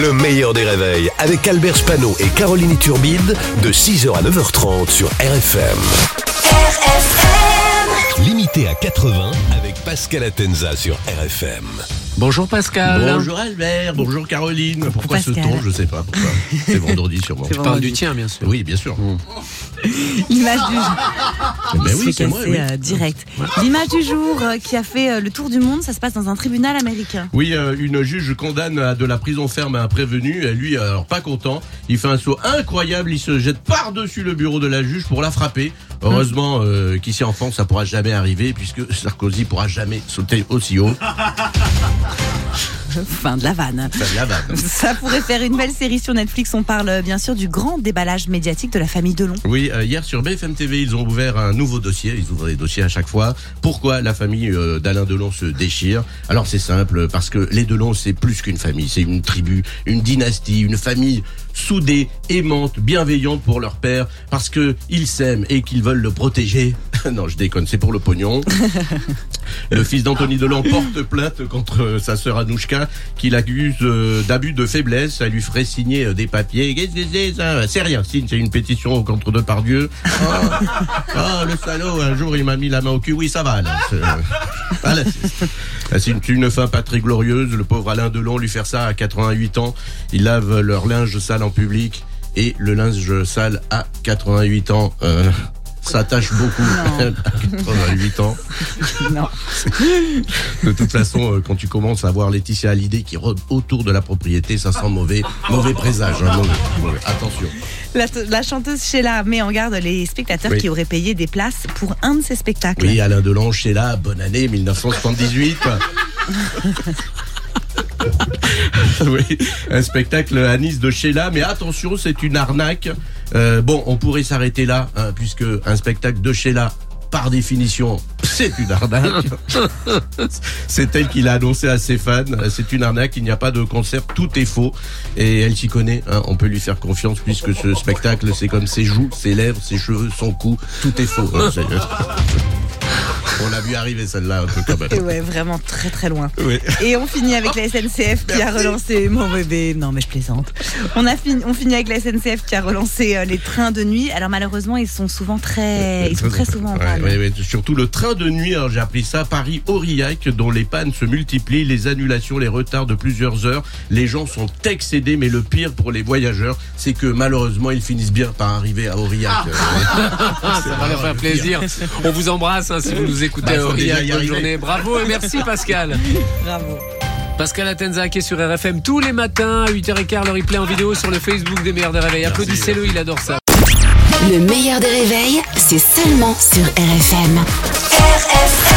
Le meilleur des réveils avec Albert Spano et Caroline Turbide de 6h à 9h30 sur RFM. RFM Limité à 80 avec Pascal Atenza sur RFM. Bonjour Pascal. Bonjour Albert, bonjour Caroline. Pourquoi ce ton Je sais pas pourquoi. C'est vendredi sûrement. Tu parles du tien, bien sûr. Oui, bien sûr. L'image du jour. Mais Il oui, c'est moi. oui. euh, direct. L'image du jour euh, qui a fait euh, le tour du monde, ça se passe dans un tribunal américain. Oui, euh, une juge condamne à de la prison ferme à un prévenu. Et lui, alors pas content, il fait un saut incroyable. Il se jette par-dessus le bureau de la juge pour la frapper. Heureusement euh, qu'ici en France, ça pourra jamais arriver puisque Sarkozy pourra jamais sauter aussi haut. Fin de la vanne. Ça, la vanne. Ça pourrait faire une belle série sur Netflix. On parle euh, bien sûr du grand déballage médiatique de la famille Delon. Oui, euh, hier sur BFM TV, ils ont ouvert un nouveau dossier. Ils ouvrent des dossiers à chaque fois. Pourquoi la famille euh, d'Alain Delon se déchire? Alors c'est simple, parce que les Delon, c'est plus qu'une famille. C'est une tribu, une dynastie, une famille soudée, aimante, bienveillante pour leur père, parce que ils s'aiment et qu'ils veulent le protéger. non, je déconne, c'est pour le pognon. Le fils d'Anthony Delon porte plainte contre euh, sa sœur Anouchka, qui l'accuse euh, d'abus de faiblesse. Elle lui ferait signer euh, des papiers. Qu'est-ce que c'est ça? C'est rien, signe, c'est une pétition contre Depardieu. Oh, oh, le salaud, un jour il m'a mis la main au cul. Oui, ça va là. C'est, voilà, c'est- c'est une, une fin pas très glorieuse. Le pauvre Alain Delon, lui faire ça à 88 ans. Ils lavent leur linge sale en public. Et le linge sale à 88 ans, euh, ça tâche beaucoup Non. à 88 ans. Non. De toute façon, euh, quand tu commences à voir Laetitia Hallyday qui rôde autour de la propriété, ça sent mauvais, mauvais présage. hein, mauvais, mauvais. Attention. La, la chanteuse Sheila met en garde les spectateurs Oui. qui auraient payé des places pour un de ses spectacles. Oui, Alain Delon, Sheila, bonne année 1978. oui, un spectacle à Nice de Sheila, mais attention, c'est une arnaque. Euh, bon, on pourrait s'arrêter là, hein, puisque un spectacle de Sheila, par définition, c'est une arnaque. c'est elle qui l'a annoncé à ses fans. C'est une arnaque, il n'y a pas de concert, tout est faux. Et elle s'y connaît, hein, on peut lui faire confiance, puisque ce spectacle, c'est comme ses joues, ses lèvres, ses cheveux, son cou, tout est faux. hein, on l'a vu arriver celle-là un peu quand même. Et ouais, vraiment très très loin. Oui. Et on finit avec la SNCF qui a relancé mon bébé. Non mais je plaisante. On a fini, on finit avec la SNCF qui a relancé euh, les trains de nuit. Alors malheureusement ils sont souvent très, ils sont très souvent en panne. ouais, ouais. Surtout le train de nuit, alors j'ai appris ça, Paris-Aurillac, dont les pannes se multiplient, les annulations, les retards de plusieurs heures. Les gens sont excédés, mais le pire pour les voyageurs, c'est que malheureusement, ils finissent bien par arriver à Aurillac. Ah, ça va leur faire plaisir. On vous embrasse hein, si vous nous écoutez Bah, faut déjà Aurillac. Bonne arriver. journée. Bravo et merci Pascal. Bravo. Pascal Atenza qui est sur RFM tous les matins à 8h15 le replay en vidéo sur le Facebook des meilleurs des réveils. Applaudissez-le, il adore ça. Le meilleur des réveils, c'est seulement sur RFM. RFM